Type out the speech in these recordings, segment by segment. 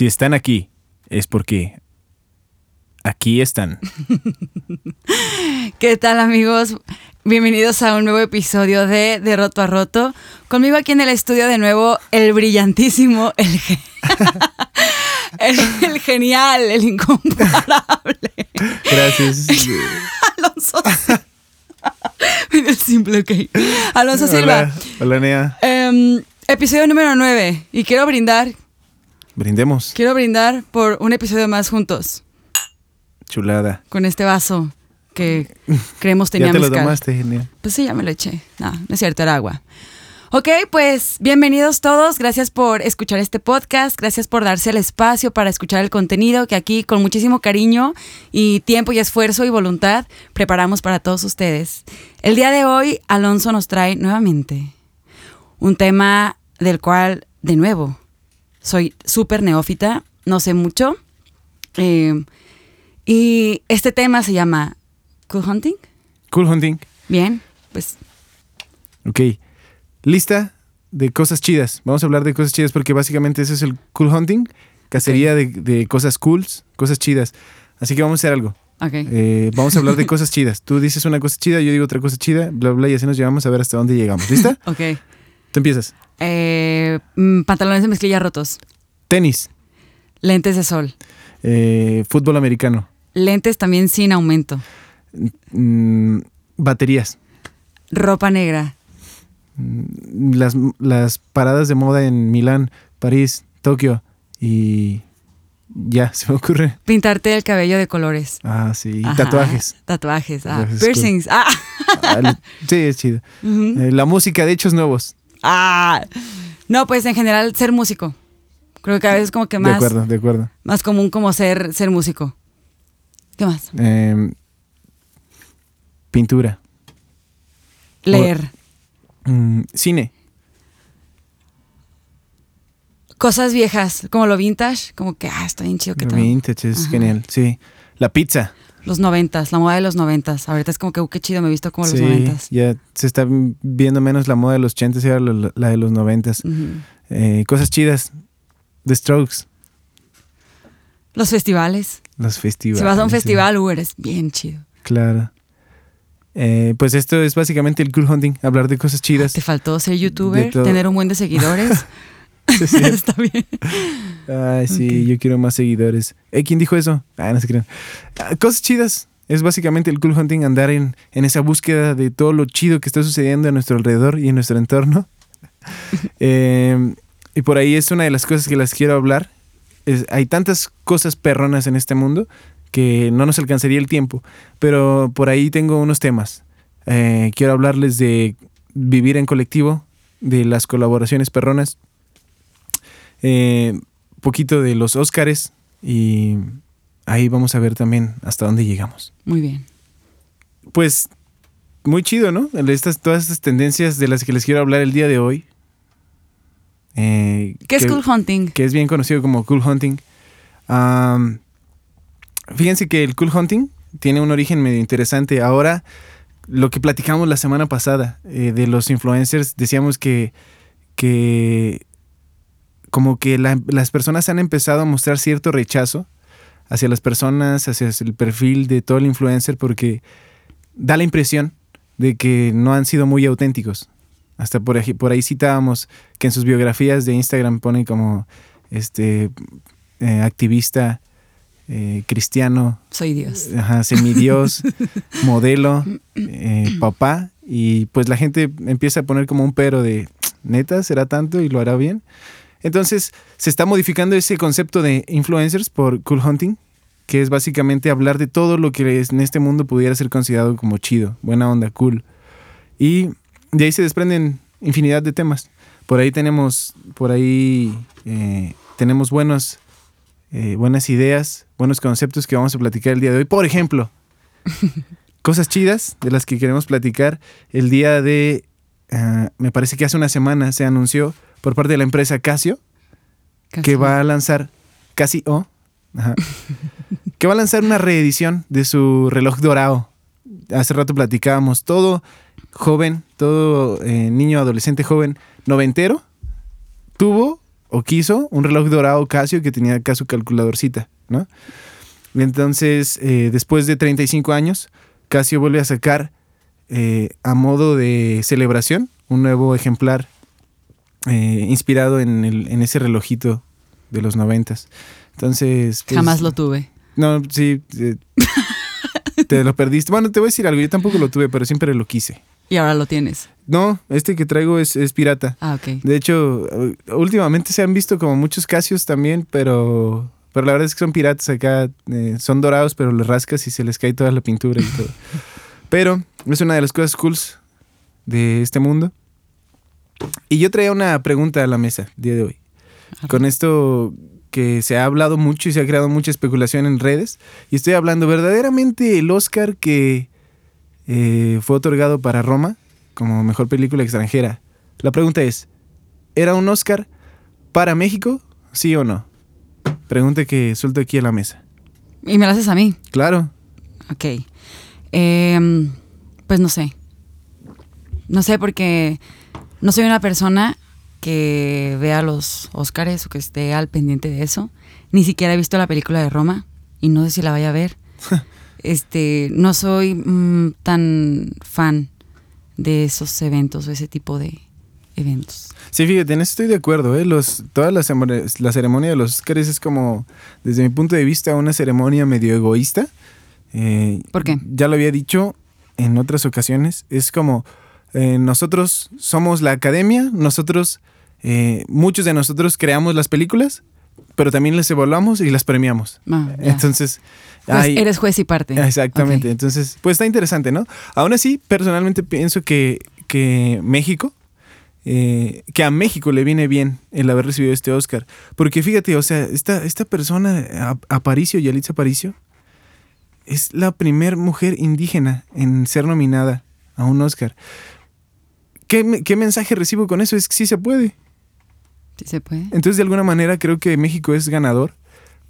Si están aquí, es porque aquí están. ¿Qué tal amigos? Bienvenidos a un nuevo episodio de De Roto a Roto. Conmigo aquí en el estudio de nuevo el brillantísimo, el, ge- el, el genial, el incomparable Gracias. Alonso. el simple, ok. Alonso Silva. Hola, hola Nea. Em, episodio número 9. Y quiero brindar, Brindemos. quiero brindar por un episodio más juntos. Chulada. Con este vaso que creemos Ya tenía te lo tomaste, genial. Pues sí, ya me lo eché. No, no es cierto, era agua. Ok, pues bienvenidos todos. Gracias por escuchar este podcast. Gracias por darse el espacio para escuchar el contenido que aquí con muchísimo cariño y tiempo y esfuerzo y voluntad preparamos para todos ustedes. El día de hoy, Alonso nos trae nuevamente un tema del cual, de nuevo, soy súper neófita, no sé mucho. Eh, y este tema se llama Cool Hunting. Cool hunting. Bien, pues Ok. Lista de cosas chidas. Vamos a hablar de cosas chidas porque básicamente eso es el cool hunting. Cacería de, de cosas cools, cosas chidas. Así que vamos a hacer algo. Ok. Eh, vamos a hablar de cosas chidas. Tú dices una cosa chida, yo digo otra cosa chida, bla, bla, y así nos llevamos a ver hasta dónde llegamos. ¿Lista? Ok. Tú empiezas. Eh, mm, pantalones de mezclilla rotos. Tenis. Lentes de sol. eh, fútbol americano. Lentes también sin aumento. mm, baterías. Ropa negra. mm, Las, las paradas de moda en Milán, París, Tokio y ya, se me ocurre. Pintarte el cabello de colores. Ah, sí. Ajá, tatuajes. Tatuajes. Ah, Tatuajes, piercings. Ah. Ah, sí, es chido. Eh, la música de hechos nuevos. Ah. No, pues en general ser músico. Creo que a veces como que De más, acuerdo, de acuerdo. más común como ser, ser músico. ¿Qué más? Eh, pintura. Leer. Mm, cine. Cosas viejas, como lo vintage, como que, ah, está bien chido que tal. Vintage es Ajá. genial. Sí. La pizza. Los noventas, la moda de los noventas. Ahorita es como que, uh, qué chido, me he visto como los noventas. ya se está viendo menos la moda de los 80 y ahora la, de los 90. Ujú. Eh, cosas chidas. The Strokes. Los festivales. Los festivales. si vas a un festival, uh, eres bien chido. Claro. Eh, pues esto es básicamente el cool hunting, hablar de cosas chidas. Te faltó ser youtuber, tener un buen de seguidores. Sí, sí. Está bien. Ay, sí, yo quiero más seguidores. Eh, ¿Quién dijo eso? Ah, no se crean. Ah, cosas chidas. Es básicamente el cool hunting, andar en, en esa búsqueda de todo lo chido que está sucediendo a nuestro alrededor y en nuestro entorno. Eh, y por ahí es una de las cosas que las quiero hablar. Es- hay tantas cosas perronas en este mundo que no nos alcanzaría el tiempo, pero por ahí tengo unos temas. Eh, quiero hablarles de vivir en colectivo, de las colaboraciones perronas, eh, poquito de los Óscares y ahí vamos a ver también hasta dónde llegamos. Muy bien. Pues muy chido, ¿no? Estas, todas estas tendencias de las que les quiero hablar el día de hoy. Eh, ¿Qué es que- cool hunting? que es bien conocido como cool hunting. Fíjense que el cool hunting tiene un origen medio interesante. Ahora, lo que platicamos la semana pasada eh, de los influencers, decíamos que, que como que la- las personas han empezado a mostrar cierto rechazo hacia las personas, hacia el perfil de todo el influencer, porque da la impresión de que no han sido muy auténticos. Hasta por ahí, por ahí citábamos que en sus biografías de Instagram ponen como este eh, activista eh, cristiano, Soy Dios. ajá, semidios, modelo, eh, papá, y pues la gente empieza a poner como un pero de neta, será tanto y lo hará bien. Entonces se está modificando ese concepto de influencers por cool hunting, que es básicamente hablar de todo lo que en este mundo pudiera ser considerado como chido, buena onda, cool. Y de ahí se desprenden infinidad de temas. Por ahí tenemos, por ahí eh, tenemos buenos, eh, buenas ideas, buenos conceptos que vamos a platicar el día de hoy. Por ejemplo, cosas chidas de las que queremos platicar. El día de, ah, me parece que hace una semana se anunció por parte de la empresa Casio que va a lanzar Casio, ajá, que va a lanzar una reedición de su reloj dorado. Hace rato platicábamos, todo joven, todo eh, niño, adolescente joven, noventero, tuvo o quiso un reloj dorado Casio que tenía acá su calculadorcita, ¿no? Entonces, eh, después de 35 años, Casio vuelve a sacar eh, a modo de celebración un nuevo ejemplar eh, inspirado en, el- en ese relojito de los noventas. Entonces... pues, Jamás lo tuve. No, sí. eh, te lo perdiste. Bueno, te voy a decir algo. Yo tampoco lo tuve, pero siempre lo quise. Y ahora lo tienes. No, este que traigo es, es pirata. Ah, ok. De hecho, últimamente se han visto como muchos Casios también, pero, pero la verdad es que son piratas acá. eh, son dorados, pero les rascas y se les cae toda la pintura y todo. pero es una de las cosas cool de este mundo. Y yo traía una pregunta a la mesa el día de hoy. Con esto que se ha hablado mucho y se ha creado mucha especulación en redes. Y estoy hablando verdaderamente el Oscar que eh, fue otorgado para Roma como mejor película extranjera. La pregunta es, ¿era un Oscar para México? ¿Sí o no? Pregunta que suelto aquí a la mesa. Y me lo haces a mí. Claro. Ok. Em, pues no sé. No sé porque no soy una persona que vea los Óscares o que esté al pendiente de eso. Ni siquiera he visto la película de Roma y no sé si la vaya a ver. este, no soy mm, tan fan de esos eventos o ese tipo de eventos. Sí, fíjate, en eso estoy de acuerdo. ¿eh? Los, toda la, la ceremonia de los Oscars es como, desde mi punto de vista, una ceremonia medio egoísta. Eh, ¿Por qué? Ya lo había dicho en otras ocasiones. Es como, eh, nosotros somos la academia, nosotros, eh, muchos de nosotros creamos las películas, pero también las evaluamos y las premiamos. Ah. Entonces, Pues hay- eres juez y parte. Exactamente. Entonces, pues está interesante, ¿no? Aún así, personalmente pienso que, que México, eh, que a México le viene bien el haber recibido este Oscar. Porque fíjate, o sea, esta, esta persona, Aparicio, Yalitza Aparicio, es la primer mujer indígena en ser nominada a un Oscar. ¿Qué, me- qué mensaje recibo con eso? Es que sí se puede. Sí se puede. Entonces, de alguna manera, creo que México es ganador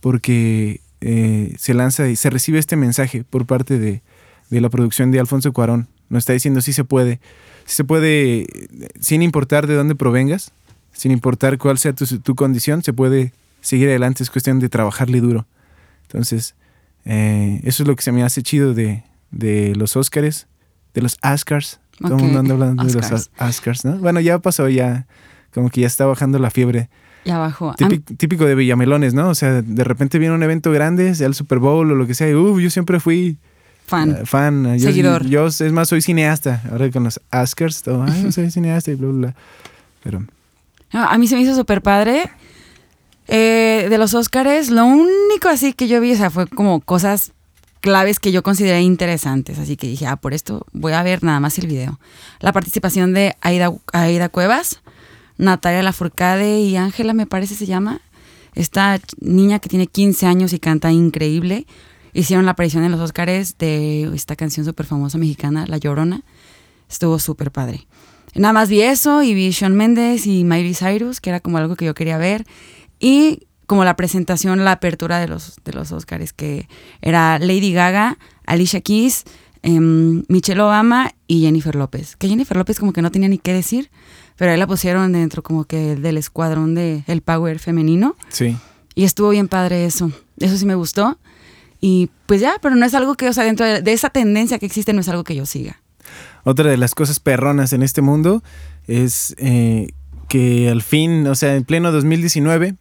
porque eh, se lanza y se recibe este mensaje por parte de, de la producción de Alfonso Cuarón. Nos está diciendo sí se puede. Sí se puede, sin importar de dónde provengas, sin importar cuál sea tu, tu condición, se puede seguir adelante. Es cuestión de trabajarle duro. Entonces, eh, eso es lo que se me hace chido de, de los Óscares, de los Oscars. Todo el Ok, mundo anda hablando de Oscars. los Oscars, ¿no? Bueno, ya pasó, ya como que ya está bajando la fiebre. Y abajo. Típico, típico de Villamelones, ¿no? O sea, de repente viene un evento grande, sea el Super Bowl o lo que sea, y uf, yo siempre fui fan. eh, fan. Yo, Seguidor. Yo, es más, soy cineasta. Ahora con los Oscars, todo, ay, no soy cineasta y bla, bla, bla. Pero, No, a mí se me hizo súper padre. Eh, de los Óscares, lo único así que yo vi, o sea, fue como cosas claves que yo consideré interesantes. Así que dije, ah, por esto voy a ver nada más el video. La participación de Aida, Aida Cuevas, Natalia Lafourcade y Ángela, me parece se llama. Esta niña que tiene 15 años y canta increíble. Hicieron la aparición en los Óscares de esta canción súper famosa mexicana, La Llorona. Estuvo súper padre. Nada más vi eso y vi Shawn Mendes y Miley Cyrus, que era como algo que yo quería ver. Y como la presentación, la apertura de los, de los Oscars, que era Lady Gaga, Alicia Keys, em, Michelle Obama y Jennifer López. Que Jennifer López como que no tenía ni qué decir, pero ahí la pusieron dentro como que del escuadrón de el power femenino. sí. Y estuvo bien padre eso. Eso sí me gustó. Y pues ya, pero no es algo que, o sea, dentro de, de esa tendencia que existe, no es algo que yo siga. Otra de las cosas perronas en este mundo es eh, que al fin, o sea, en pleno 2019, en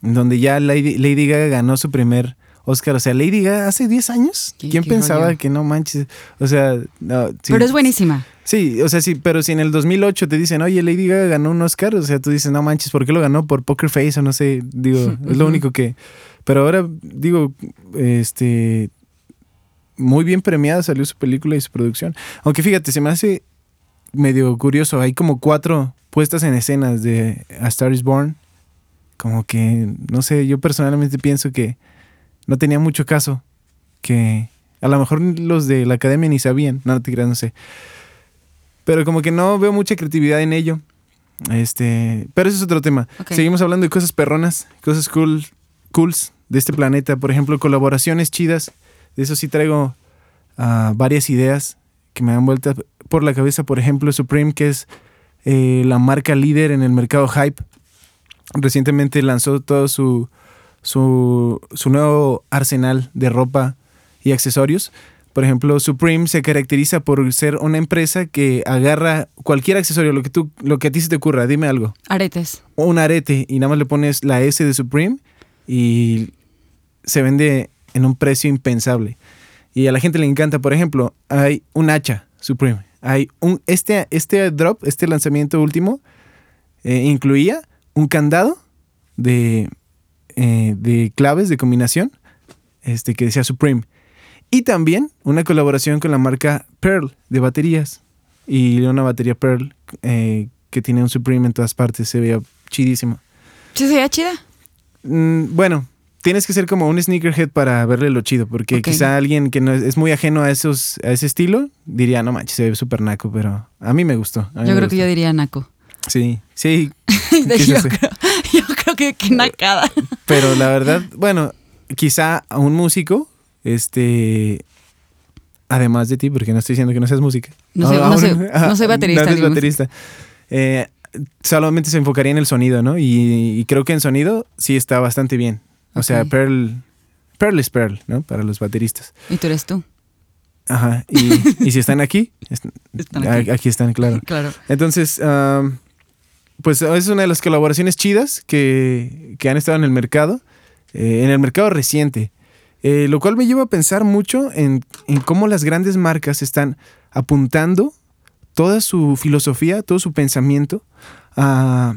donde ya Lady, Lady Gaga ganó su primer Oscar. O sea, Lady Gaga hace 10 años. ¿Quién pensaba que no manches? O sea, no, sí. Pero es buenísima. Sí, o sea, sí, pero si en el 2008 te dicen, oye, Lady Gaga ganó un Oscar, o sea, tú dices, no manches, ¿por qué lo ganó? Por Poker Face o no sé, digo, es lo único que... Pero ahora, digo, este... Muy bien premiada salió su película y su producción. Aunque fíjate, se me hace medio curioso, hay como cuatro puestas en escenas de A Star is Born. Como que, no sé, yo personalmente pienso que no tenía mucho caso, que a lo mejor los de la academia ni sabían, no, no te creas, no sé pero como que no veo mucha creatividad en ello. Este, pero ese es otro tema. Seguimos hablando de cosas perronas, cosas cool, cools de este planeta, por ejemplo, colaboraciones chidas. De eso sí traigo ah, varias ideas que me dan vuelta por la cabeza, por ejemplo, Supreme, que es eh, la marca líder en el mercado hype. Recientemente lanzó todo su, su, su nuevo arsenal de ropa y accesorios. Por ejemplo, Supreme se caracteriza por ser una empresa que agarra cualquier accesorio, lo que, tú, lo que a ti se te ocurra, dime algo. Aretes. O un arete y nada más le pones la S de Supreme y se vende en un precio impensable. Y a la gente le encanta, por ejemplo, hay un hacha Supreme. Hay un, este, este drop, este lanzamiento último, eh, incluía un candado de, eh, de claves de combinación este, que decía Supreme. Y también una colaboración con la marca Pearl de baterías. Y una batería Pearl eh, que tiene un Supreme en todas partes. Se veía chidísimo. ¿Sí se veía chida? Mm, bueno, tienes que ser como un sneakerhead para verle lo chido. Porque quizá alguien que no es, es muy ajeno a, esos, a ese estilo diría, no manches, se ve súper naco. Pero a mí me gustó. mí Yo me creo que yo diría naco. Sí, sí. De- yo, creo, yo creo que, que nacada. Pero la verdad, bueno, quizá a un músico, este, además de ti, porque no estoy diciendo que no seas música. No soy- A- a no soy- no soy baterista, No eres digamos. baterista. Eh, solamente se enfocaría en el sonido, ¿no? Y, y creo que en sonido sí está bastante bien. O sea. Pearl, Pearl es Pearl, ¿no? Para los bateristas. Y tú eres tú. Ajá. Y, y si están aquí, est- Están aquí. aquí están, claro. Claro. Entonces, am, pues es una de las colaboraciones chidas que, que han estado en el mercado, eh, en el mercado reciente. Eh, lo cual me lleva a pensar mucho en, en cómo las grandes marcas están apuntando toda su filosofía, todo su pensamiento a,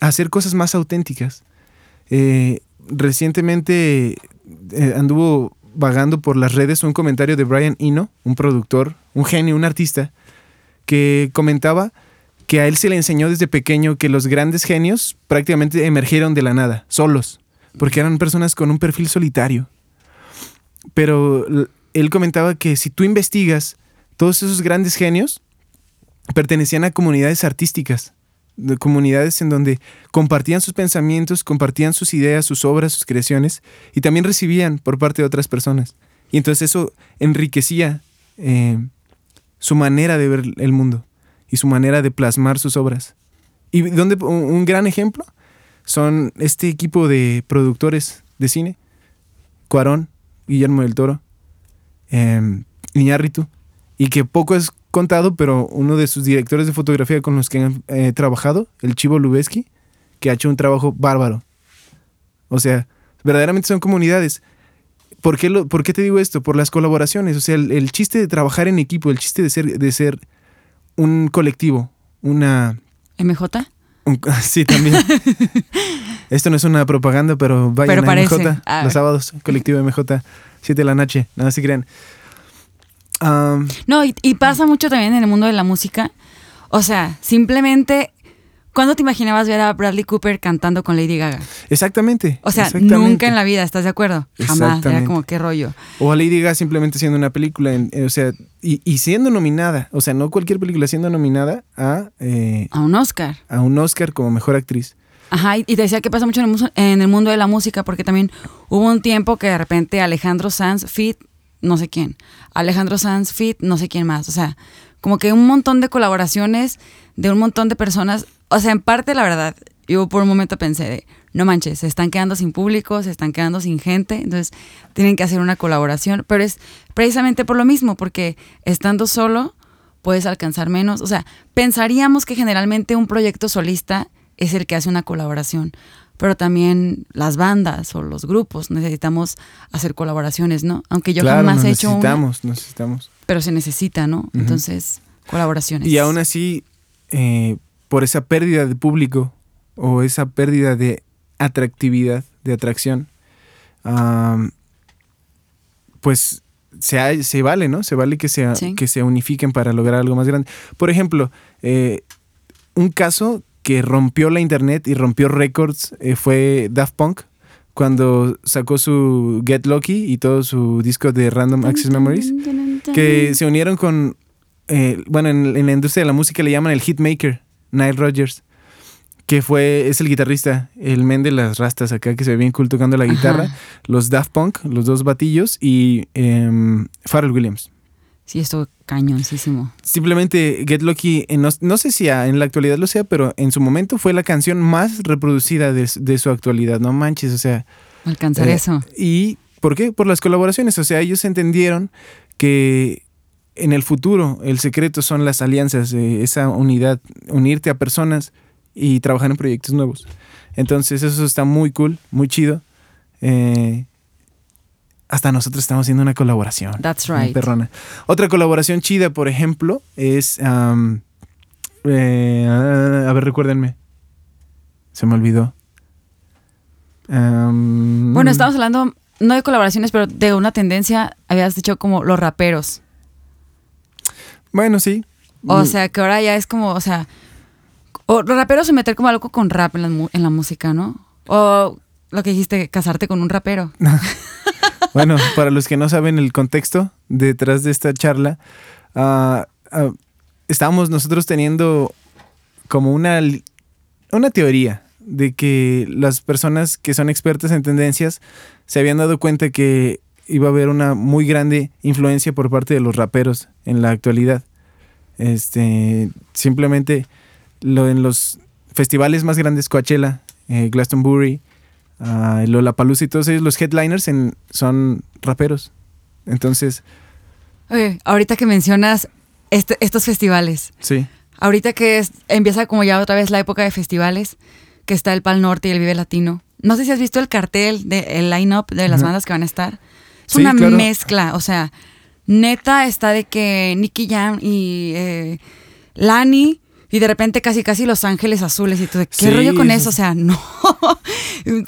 hacer cosas más auténticas. Eh, recientemente anduvo vagando por las redes un comentario de Brian Eno, un productor, un genio, un artista, que comentaba que a él se le enseñó desde pequeño que los grandes genios prácticamente emergieron de la nada, solos, porque eran personas con un perfil solitario. Pero él comentaba que si tú investigas, todos esos grandes genios pertenecían a comunidades artísticas, de comunidades en donde compartían sus pensamientos, compartían sus ideas, sus obras, sus creaciones, y también recibían por parte de otras personas. Y entonces eso enriquecía eh, su manera de ver el mundo y su manera de plasmar sus obras. Y donde un, gran ejemplo son este equipo de productores de cine, Cuarón, Guillermo del Toro, eh, Iñárritu, y que poco es contado, pero uno de sus directores de fotografía con los que han eh, trabajado, el Chivo Lubeski, que ha hecho un trabajo bárbaro. O sea, verdaderamente son comunidades. ¿Por qué, lo- por te digo esto? Por las colaboraciones. O sea, el, el chiste de trabajar en equipo, el chiste de ser, de ser un colectivo, una... MJ. un- sí, también. Esto no es una propaganda, pero vayan Pero a parece. MJ Ah. los sábados, colectivo MJ, 7 de la noche, nada se crean. Am, No, y, y pasa mucho también en el mundo de la música. O sea, simplemente, ¿cuándo te imaginabas ver a Bradley Cooper cantando con Lady Gaga? exactamente. O sea, exactamente. nunca en la vida, ¿estás de acuerdo? Jamás. Era como, qué rollo. O a Lady Gaga simplemente haciendo una película, en- eh, o sea, y, y siendo nominada, o sea, no cualquier película, siendo nominada a, eh, A un Oscar. a un Oscar como mejor actriz. Ajá, y te decía que pasa mucho en el, en el mundo de la música, porque también hubo un tiempo que de repente Alejandro Sanz fit, no sé quién. Alejandro Sanz fit, no sé quién más. O sea, como que un montón de colaboraciones de un montón de personas. O sea, en parte, la verdad, yo por un momento pensé de, no manches, se están quedando sin público, se están quedando sin gente, entonces tienen que hacer una colaboración. Pero es precisamente por lo mismo, porque estando solo puedes alcanzar menos. O sea, pensaríamos que generalmente un proyecto solista es el que hace una colaboración, pero también las bandas o los grupos necesitamos hacer colaboraciones, ¿no? Aunque yo claro, jamás he hecho una, necesitamos, necesitamos. pero se necesita, ¿no? Entonces, colaboraciones. Y aún así, eh, por esa pérdida de público o esa pérdida de atractividad, de atracción, pues se, se vale, ¿no? Se vale que se, Sí. que se unifiquen para lograr algo más grande. Por ejemplo, eh, un caso que rompió la internet y rompió récords eh, fue Daft Punk cuando sacó su Get Lucky y todo su disco de Random Access Memories que se unieron con, eh, bueno, en, en la industria de la música le llaman el hitmaker, Nile Rodgers, que fue, es el guitarrista, el men de las rastas acá, que se ve bien cool tocando la guitarra, Ajá. los Daft Punk, los dos batillos, y em, Pharrell Williams. Sí, estuvo cañoncísimo. Simplemente Get Lucky, eh, no, no sé si en la actualidad lo sea, pero en su momento fue la canción más reproducida de, de su actualidad. No manches, o sea. Alcanzar eh, eso. ¿Y por qué? Por las colaboraciones. O sea, ellos entendieron que en el futuro el secreto son las alianzas, eh, esa unidad, unirte a personas y trabajar en proyectos nuevos. Entonces eso está muy cool, muy chido. Eh, hasta nosotros estamos haciendo una colaboración. That's right. perrona. Otra colaboración chida, por ejemplo, es... eh, a ver, recuérdenme. Se me olvidó. Bueno, estamos hablando no de colaboraciones, pero de una tendencia, habías dicho como los raperos. Bueno, sí. O sea, que ahora ya es como, o sea, o los raperos se meter como algo con rap en la, en la música, ¿no? O lo que dijiste, casarte con un rapero. Bueno, para los que no saben el contexto detrás de esta charla, ah, ah, estábamos nosotros teniendo como una, una teoría de que las personas que son expertas en tendencias se habían dado cuenta que iba a haber una muy grande influencia por parte de los raperos en la actualidad. Este, simplemente lo, en los festivales más grandes, Coachella, eh, Glastonbury, uh, Lollapalooza y todos ellos, los headliners en- son raperos. Entonces, Oye, ahorita que mencionas este- estos festivales, sí. ahorita que es- empieza como ya otra vez la época de festivales, que está el Pal Norte y el Vive Latino. No sé si has visto el cartel, de, el line-up de las bandas que van a estar. Es Sí, una claro. mezcla, o sea, neta está de que Nicky Jam y eh, Lani y de repente casi casi Los Ángeles Azules y tú de qué Sí, rollo con eso eso, es- o sea, no.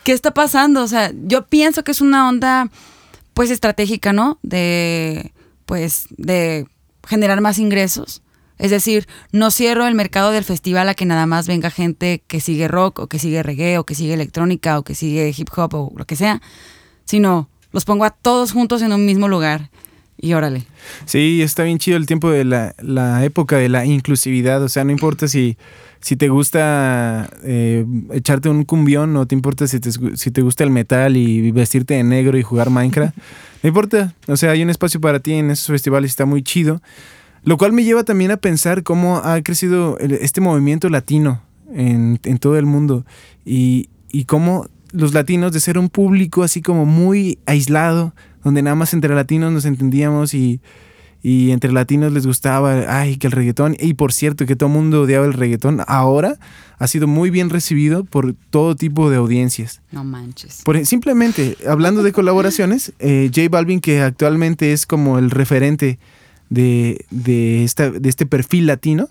¿Qué está pasando? O sea, yo pienso que es una onda pues estratégica, ¿no? De pues de generar más ingresos. Es decir, no cierro el mercado del festival a que nada más venga gente que sigue rock o que sigue reggae o que sigue electrónica o que sigue hip hop o lo que sea, sino los pongo a todos juntos en un mismo lugar y órale. Sí, está bien chido el tiempo de la, la época de la inclusividad. O sea, no importa si, si te gusta eh, echarte un cumbión o te importa si te, si te gusta el metal y vestirte de negro y jugar Minecraft. No importa. O sea, hay un espacio para ti en esos festivales, está muy chido. Lo cual me lleva también a pensar cómo ha crecido este movimiento latino en, en todo el mundo y, y cómo los latinos de ser un público así como muy aislado, donde nada más entre latinos nos entendíamos y, y entre latinos les gustaba, ay, que el reggaetón, y por cierto que todo el mundo odiaba el reggaetón, ahora ha sido muy bien recibido por todo tipo de audiencias. No manches. Por, simplemente, hablando de colaboraciones, eh, J Balvin, que actualmente es como el referente de, de, esta, de este perfil latino,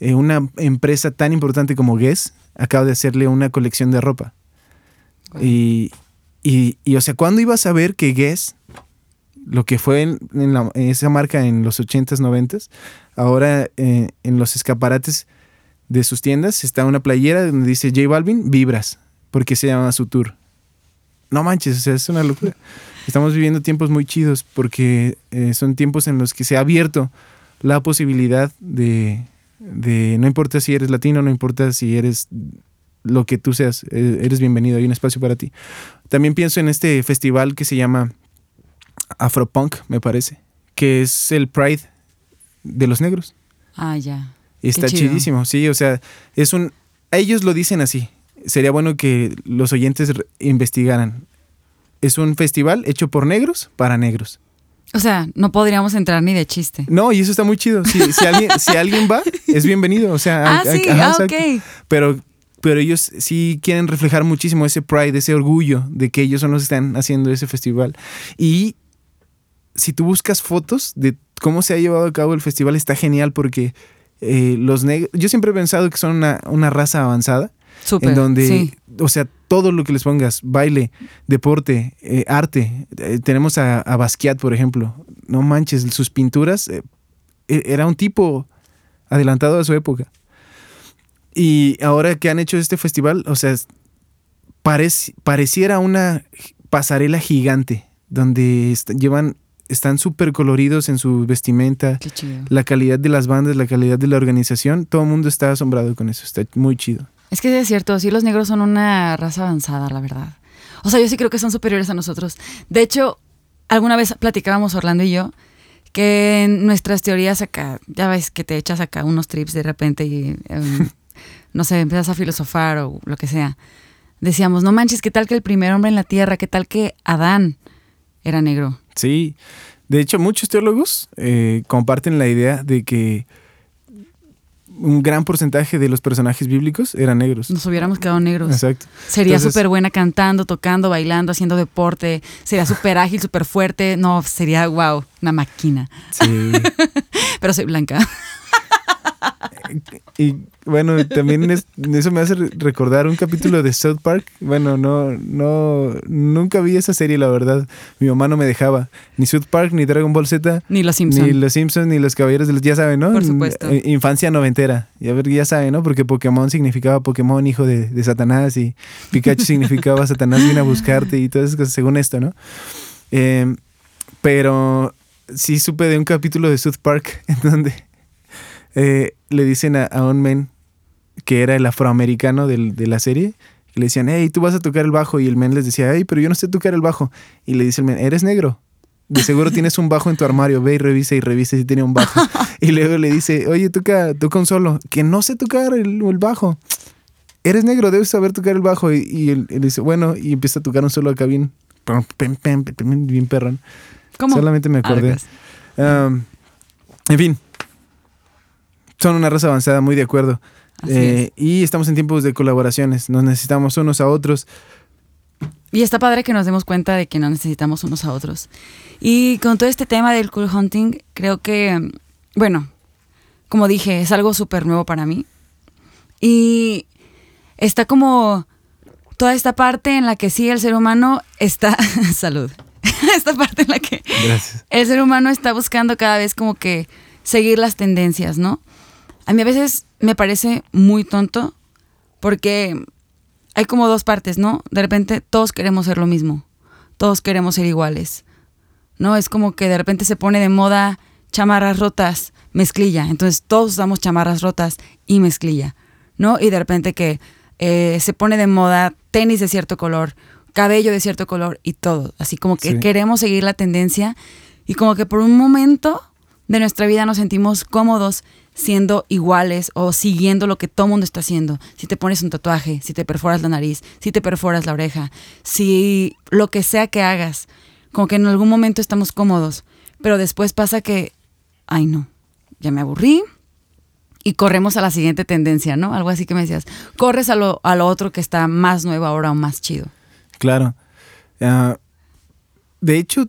eh, una empresa tan importante como Guess acaba de hacerle una colección de ropa. Y, y, y, o sea, ¿cuándo ibas a ver que Guess, lo que fue en, en la- en esa marca en los 80s, 90s, ahora eh, en los escaparates de sus tiendas está una playera donde dice J Balvin, vibras, porque se llama su tour. No manches, o sea, es una locura. Estamos viviendo tiempos muy chidos porque eh, son tiempos en los que se ha abierto la posibilidad de, de, no importa si eres latino, no importa si eres lo que tú seas, eh, eres bienvenido, hay un espacio para ti. También pienso en este festival que se llama Afropunk, me parece, que es el Pride de los negros. Ah, ya. Y está chidísimo, sí, o sea, es un... Ellos lo dicen así. Sería bueno que los oyentes investigaran. Es un festival hecho por negros para negros. O sea, no podríamos entrar ni de chiste. No, y eso está muy chido. Si, si alguien, si alguien va, es bienvenido. O sea, Ah, a- sí, ajá, ah, exacto. ok. Pero, pero ellos sí quieren reflejar muchísimo ese pride, ese orgullo de que ellos son los que están haciendo ese festival. Y si tú buscas fotos de cómo se ha llevado a cabo el festival, está genial porque eh, los negros. Yo siempre he pensado que son una, una raza avanzada. Súper. en donde, sí. o sea, todo lo que les pongas, baile, deporte, eh, arte. Eh, tenemos a, a Basquiat, por ejemplo. No manches, sus pinturas, e- era un tipo adelantado a su época. Y ahora que han hecho este festival, o sea, es- parec- pareciera una pasarela gigante, donde est- llevan, están súper coloridos en su vestimenta, Qué chido. la calidad de las bandas, la calidad de la organización, todo el mundo está asombrado con eso, está muy chido. Es que es cierto, sí, los negros son una raza avanzada, la verdad. O sea, yo sí creo que son superiores a nosotros. De hecho, alguna vez platicábamos Orlando y yo que en nuestras teorías acá, ya ves que te echas acá unos trips de repente y, em, no sé, empiezas a filosofar o lo que sea. Decíamos, no manches, ¿qué tal que el primer hombre en la tierra, qué tal que Adán era negro? Sí, de hecho muchos teólogos eh, comparten la idea de que un gran porcentaje de los personajes bíblicos eran negros. Nos hubiéramos quedado negros. Exacto. Sería súper buena cantando, tocando, bailando, haciendo deporte. Sería súper ágil, súper fuerte. No, sería wow, una máquina. Sí. Pero soy blanca. Y bueno, también es- eso me hace re- recordar un capítulo de South Park. Bueno, no, no, nunca vi esa serie, la verdad. Mi mamá no me dejaba. Ni South Park, ni Dragon Ball Z, Ni los Simpson. ni Los Simpsons, ni Los Caballeros de los... Ya saben, ¿no? Por supuesto. Eh, Infancia noventera. Y a ver, ya saben, ¿no? Porque Pokémon significaba Pokémon, hijo de, de Satanás, y Pikachu significaba Satanás viene a buscarte y todas esas cosas, según esto, ¿no? Eh, pero sí supe de un capítulo de South Park en donde eh, le dicen a, a un men que era el afroamericano del- de la serie, y le decían, hey, tú vas a tocar el bajo, y el men les decía, hey, pero yo no sé tocar el bajo, y le dice el men, eres negro, de seguro tienes un bajo en tu armario, ve y revisa y revisa si tiene un bajo. y luego le dice, oye, toca, toca un solo, que no sé tocar el, el bajo. Eres negro, debes saber tocar el bajo. Y, y él, él dice, bueno, y empieza a tocar un solo acá bien, bien perrón. ¿Cómo? Solamente me acordé. Um, en fin, son una raza avanzada, muy de acuerdo. Eh, y estamos en tiempos de colaboraciones, nos necesitamos unos a otros. Y está padre que nos demos cuenta de que no necesitamos unos a otros. Y con todo este tema del cool hunting, creo que, bueno, como dije, es algo súper nuevo para mí. Y está como toda esta parte en la que sí el ser humano está... salud. esta parte en la que Gracias. el ser humano está buscando cada vez como que seguir las tendencias, ¿no? A mí a veces me parece muy tonto porque hay como dos partes, ¿no? De repente todos queremos ser lo mismo, todos queremos ser iguales, ¿no? Es como que de repente se pone de moda chamarras rotas, mezclilla, entonces todos usamos chamarras rotas y mezclilla, ¿no? Y de repente que eh, se pone de moda tenis de cierto color, cabello de cierto color y todo, así como que Sí. queremos seguir la tendencia y como que por un momento de nuestra vida nos sentimos cómodos siendo iguales o siguiendo lo que todo mundo está haciendo. Si te pones un tatuaje, si te perforas la nariz, si te perforas la oreja, si lo que sea que hagas, como que en algún momento estamos cómodos, pero después pasa que, ay no, ya me aburrí y corremos a la siguiente tendencia, ¿no? Algo así que me decías, corres a lo, a lo otro que está más nuevo ahora o más chido. Claro. Ah, de hecho,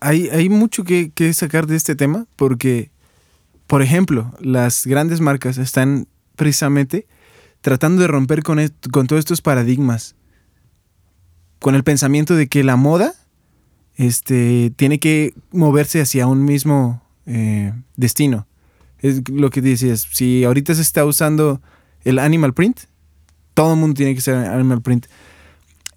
hay, hay mucho que, que sacar de este tema porque, por ejemplo, las grandes marcas están precisamente tratando de romper con, con todos estos paradigmas, con el pensamiento de que la moda este, tiene que moverse hacia un mismo eh, destino. Es lo que dices, si ahorita se está usando el animal print, todo el mundo tiene que ser animal print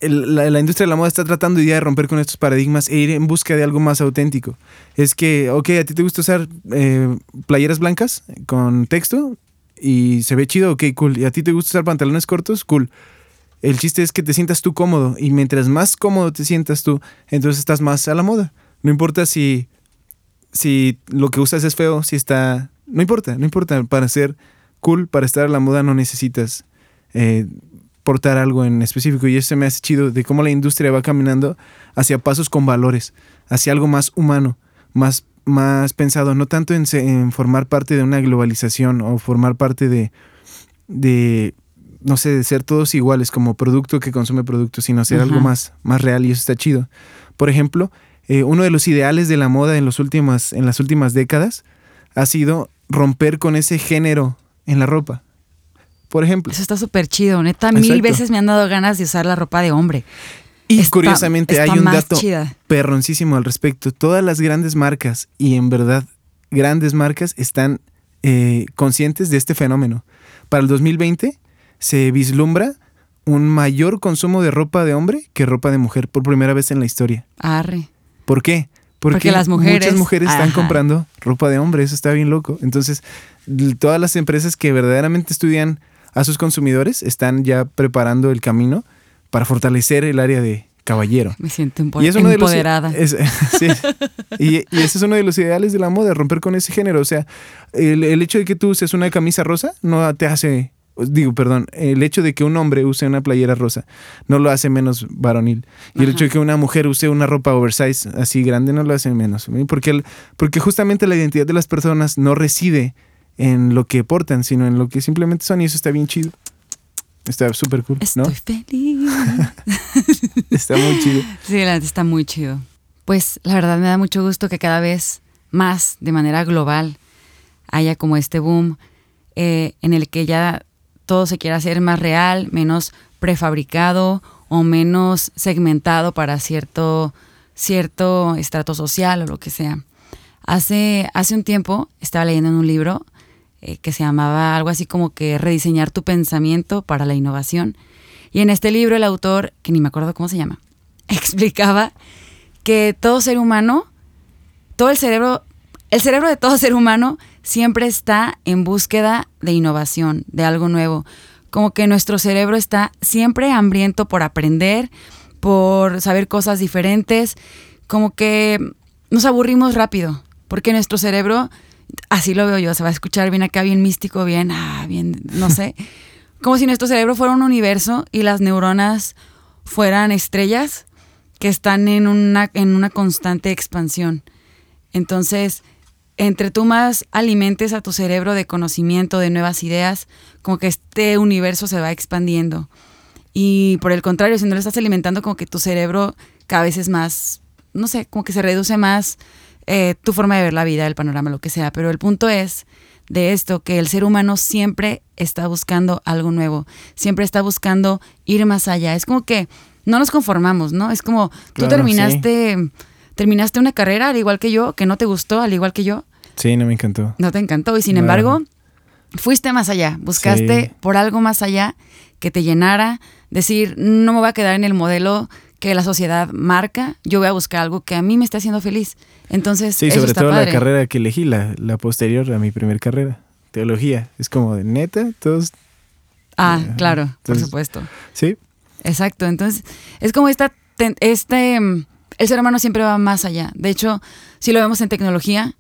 la, industria de la moda está tratando de romper con estos paradigmas e ir en busca de algo más auténtico. Es que, ok, a ti te gusta usar eh, playeras blancas con texto y se ve chido, ok, cool. Y a ti te gusta usar pantalones cortos, cool. El chiste es que te sientas tú cómodo y mientras más cómodo te sientas tú, entonces estás más a la moda. No importa si, si lo que usas es feo, si está... No importa, no importa. Para ser cool, para estar a la moda no necesitas eh, portar algo en específico y eso se me hace chido de cómo la industria va caminando hacia pasos con valores, hacia algo más humano, más, más pensado, no tanto en, formar parte de una globalización o formar parte de, de, no sé, de ser todos iguales como producto que consume producto, sino ser algo Ajá. más, más real y eso está chido. Por ejemplo, eh, uno de los ideales de la moda en, los últimas, en las últimas décadas ha sido romper con ese género en la ropa. Por ejemplo. Eso está súper chido, neta. Mil veces me han dado ganas de usar la ropa de hombre. Y Está- curiosamente está hay un dato chida. perroncísimo al respecto. Todas las grandes marcas, y en verdad grandes marcas, están eh, conscientes de este fenómeno. Para el 2020 se vislumbra un mayor consumo de ropa de hombre que ropa de mujer por primera vez en la historia. Arre. ¿Por qué? Porque las mujeres- muchas mujeres están comprando ropa de hombre, eso está bien loco. Entonces, todas las empresas que verdaderamente estudian a sus consumidores están ya preparando el camino para fortalecer el área de caballero. Me siento Y es uno de los- empoderada. es- sí. y, y ese es uno de los ideales de la moda, romper con ese género. O sea, el, el hecho de que tú uses una camisa rosa no te hace, digo, perdón, el hecho de que un hombre use una playera rosa no lo hace menos varonil. Y el hecho de que una mujer use una ropa oversize así grande no lo hace menos. ¿sí? Porque, el- porque justamente la identidad de las personas no reside en lo que portan, sino en lo que simplemente son y eso está bien chido. Está súper cool, ¿no? Estoy feliz. Está muy chido. Sí, la está muy chido. Pues la verdad me da mucho gusto que cada vez más, de manera global, haya como este boom eh, en el que ya todo se quiera hacer más real, menos prefabricado o menos segmentado para cierto, cierto estrato social o lo que sea. Hace, hace un tiempo estaba leyendo en un libro eh, que se llamaba algo así como que rediseñar tu pensamiento para la innovación. Y en este libro el autor, que ni me acuerdo cómo se llama, explicaba que todo ser humano, todo el cerebro, el cerebro de todo ser humano siempre está en búsqueda de innovación, de algo nuevo. Como que nuestro cerebro está siempre hambriento por aprender, por saber cosas diferentes, como que nos aburrimos rápido, porque nuestro cerebro, así lo veo yo, se va a escuchar bien acá, bien místico, bien, ah, bien, no sé, como si nuestro cerebro fuera un universo y las neuronas fueran estrellas que están en una, en una constante expansión. Entonces, entre tú más alimentes a tu cerebro de conocimiento, de nuevas ideas, como que este universo se va expandiendo. Y por el contrario, si no lo estás alimentando, como que tu cerebro cada vez es más, no sé, como que se reduce más eh, tu forma de ver la vida, el panorama, lo que sea. Pero el punto es de esto, que el ser humano siempre está buscando algo nuevo, siempre está buscando ir más allá. Es como que no nos conformamos, ¿no? Es como tú terminaste, terminaste una carrera al igual que yo, que no te gustó, al igual que yo, Sí, no me encantó. no te encantó y sin No. embargo fuiste más allá, buscaste Sí. por algo más allá que te llenara, decir, no me voy a quedar en el modelo que la sociedad marca, yo voy a buscar algo que a mí me esté haciendo feliz. Entonces, Sí, eso sobre está todo padre. la carrera que elegí, la, la posterior a mi primer carrera, teología. Es como de neta, todos. Ah, claro, por supuesto. Sí, Exacto, entonces es como esta, este, mm, el ser humano siempre va más allá. De hecho, si lo vemos en tecnología,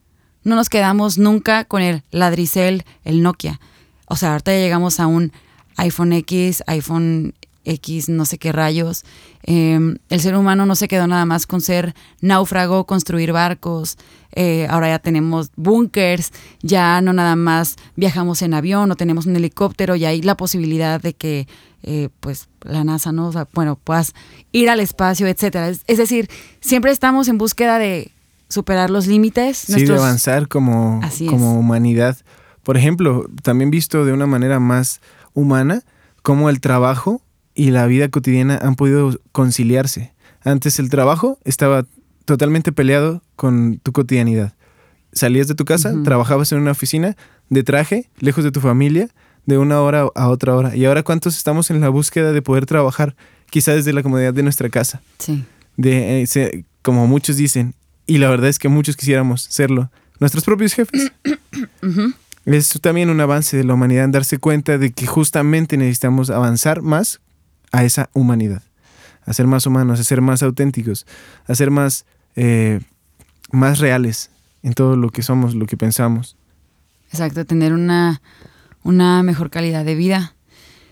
no nos quedamos nunca con el ladricel, el Nokia. O sea, ahorita ya llegamos a un iPhone X, iPhone X, no sé qué rayos. Eh, el ser humano no se quedó nada más con ser náufrago, construir barcos. Eh, ahora ya tenemos búnkers, ya no nada más viajamos en avión o tenemos un helicóptero, ya hay la posibilidad de que, eh, pues, la NASA, ¿no? O sea, bueno, puedas ir al espacio, etcétera. Es, es decir, siempre estamos en búsqueda de superar los límites. sí, de avanzar como, Así como humanidad. Por ejemplo, también visto de una manera más humana, cómo el trabajo y la vida cotidiana han podido conciliarse. Antes el trabajo estaba totalmente peleado con tu cotidianidad. Salías de tu casa, trabajabas en una oficina de traje, lejos de tu familia, de una hora a otra hora. Y ahora cuántos estamos en la búsqueda de poder trabajar, quizá desde la comodidad de nuestra casa. Sí, de eh, como muchos dicen, y la verdad es que muchos quisiéramos serlo, nuestros propios jefes. Es también un avance de la humanidad en darse cuenta de que justamente necesitamos avanzar más a esa humanidad, a ser más humanos, a ser más auténticos, a ser más, eh, más reales en todo lo que somos, lo que pensamos. Exacto, tener una, una mejor calidad de vida.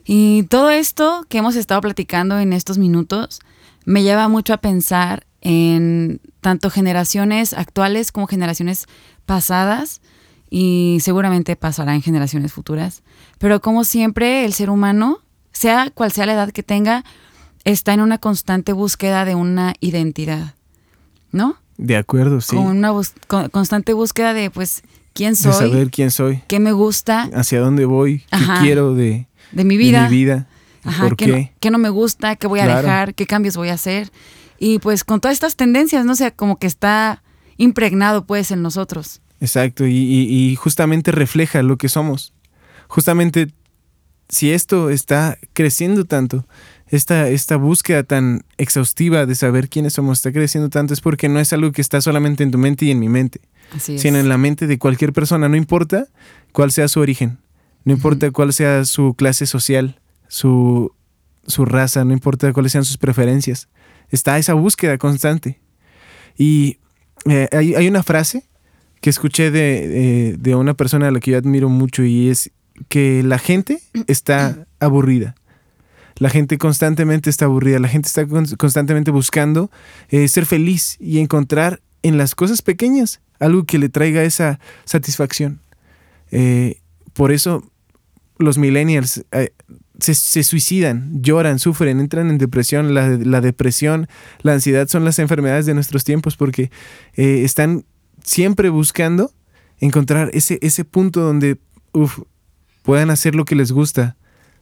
Y todo esto que hemos estado platicando en estos minutos me lleva mucho a pensar en tanto generaciones actuales como generaciones pasadas y seguramente pasará en generaciones futuras. Pero como siempre el ser humano, sea cual sea la edad que tenga, está en una constante búsqueda de una identidad, ¿no? De acuerdo, sí. Con una bus- con- constante búsqueda de, pues, quién De soy, saber quién soy, qué me gusta hacia dónde voy, qué Ajá. quiero de, de mi de vida, mi vida, Ajá, por qué, qué. No, qué no me gusta, qué voy a Claro. dejar, qué cambios voy a hacer. Y pues con todas estas tendencias, no sé, como que está impregnado pues en nosotros. Exacto, y, y- y justamente refleja lo que somos. Justamente, si esto está creciendo tanto, esta, esta búsqueda tan exhaustiva de saber quiénes somos está creciendo tanto, es porque no es algo que está solamente en tu mente y en mi mente, Así es. sino en la mente de cualquier persona, no importa cuál sea su origen, no importa cuál sea su clase social, su, su raza, no importa cuáles sean sus preferencias. está esa búsqueda constante. Y eh, hay, hay, una frase que escuché de, de, una persona a la que yo admiro mucho y es que la gente está aburrida. La gente constantemente está aburrida, la gente está constantemente buscando eh, ser feliz y encontrar en las cosas pequeñas algo que le traiga esa satisfacción. Eh, por eso los millennials eh, se, suicidan, lloran, sufren, entran en depresión. La, depresión, la ansiedad son las enfermedades de nuestros tiempos porque están siempre buscando encontrar ese, ese punto donde puedan hacer lo que les gusta.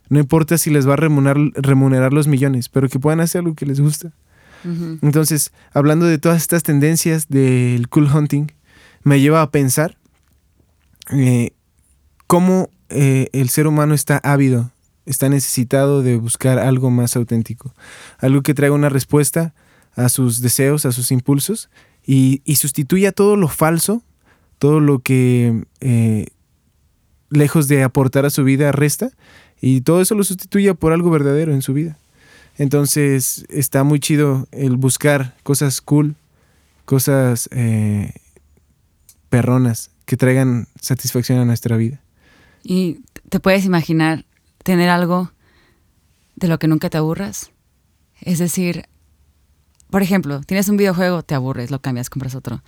No importa si les va a remunerar, remunerar los millones, pero que puedan hacer lo que les gusta. Entonces, hablando de todas estas tendencias del cool hunting, me lleva a pensar eh, cómo eh, el ser humano está ávido, está necesitado de buscar algo más auténtico, algo que traiga una respuesta a sus deseos, a sus impulsos y, sustituya todo lo falso, todo lo que eh, lejos de aportar a su vida resta y todo eso lo sustituya por algo verdadero en su vida. Entonces está muy chido el buscar cosas cool, cosas eh, perronas que traigan satisfacción a nuestra vida. ¿Y te puedes imaginar tener algo de lo que nunca te aburras? Es decir, por ejemplo, tienes un videojuego, te aburres, lo cambias, compras otro.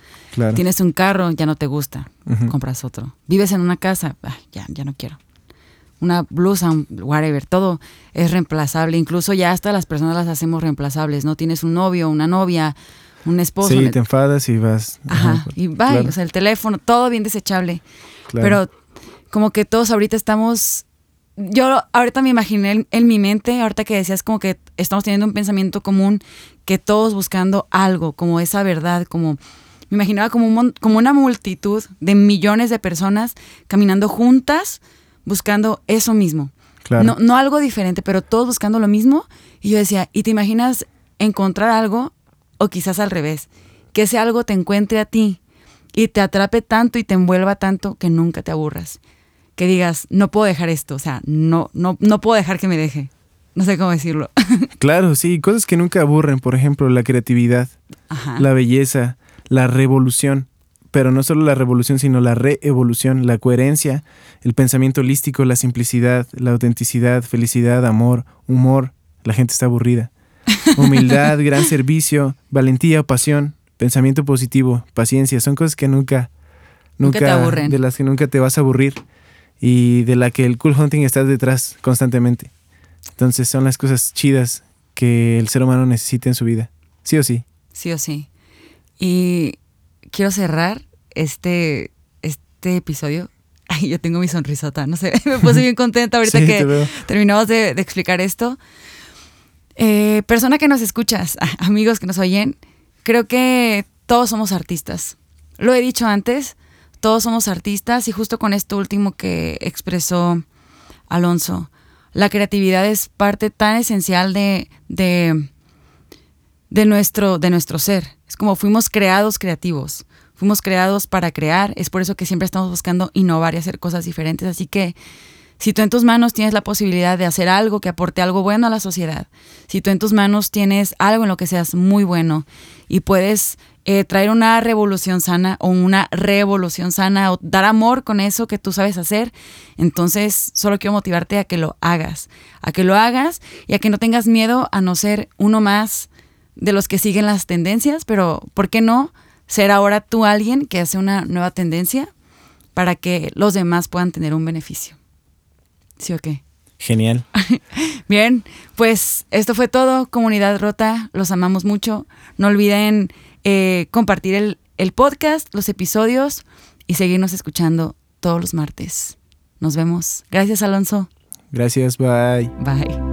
Tienes un carro, ya no te gusta, compras otro. Vives en una casa, ah, ya, ya no quiero. Una blusa, whatever, todo es reemplazable. Incluso ya hasta las personas las hacemos reemplazables. No tienes un novio, una novia, un esposo. Sí, te enfadas y vas. Ajá, y va, o sea, el teléfono, todo bien desechable. Pero como que todos ahorita estamos yo ahorita me imaginé en, mi mente, ahorita que decías como que estamos teniendo un pensamiento común, que todos buscando algo, como esa verdad, como me imaginaba como, como una multitud de millones de personas caminando juntas buscando eso mismo. No, no algo diferente, pero todos buscando lo mismo. Y yo decía, ¿y te imaginas encontrar algo o quizás al revés? Que ese algo te encuentre a ti y te atrape tanto y te envuelva tanto que nunca te aburras que digas, no puedo dejar esto, o sea, no, no, no puedo dejar que me deje. No sé cómo decirlo. claro, sí, cosas que nunca aburren, por ejemplo, la creatividad, la belleza, la revolución, pero no solo la revolución, sino la reevolución, la coherencia, el pensamiento holístico, la simplicidad, la autenticidad, felicidad, amor, humor, la gente está aburrida. Humildad, gran servicio, valentía, pasión, pensamiento positivo, paciencia, son cosas que nunca, nunca, nunca te aburren. de las que nunca te vas a aburrir y de la que el cool hunting está detrás constantemente. Entonces son las cosas chidas que el ser humano necesita en su vida, sí o sí. Sí o sí. Y quiero cerrar este, este episodio. Ay, yo tengo mi sonrisota, no sé, me puse bien contenta ahorita que terminamos de, explicar esto. Eh, persona que nos escuchas, amigos que nos oyen, creo que todos somos artistas. Lo he dicho antes, todos somos artistas y justo con esto último que expresó Alonso, la creatividad es parte tan esencial de, de, nuestro, de nuestro ser. Es como fuimos creados creativos, fuimos creados para crear, es por eso que siempre estamos buscando innovar y hacer cosas diferentes. Así que si tú en tus manos tienes la posibilidad de hacer algo que aporte algo bueno a la sociedad, si tú en tus manos tienes algo en lo que seas muy bueno y puedes eh, traer una revolución sana o una revolución sana o dar amor con eso que tú sabes hacer, entonces solo quiero motivarte a que lo hagas, a que lo hagas y a que no tengas miedo a no ser uno más de los que siguen las tendencias, pero ¿por qué no ser ahora tú alguien que hace una nueva tendencia para que los demás puedan tener un beneficio? ¿Sí o qué? Genial. Bien, pues esto fue todo, comunidad rota, los amamos mucho. No olviden eh, compartir el, el podcast, los episodios y seguirnos escuchando todos los martes. Nos vemos. Gracias, Alonso. Gracias, bye. Bye.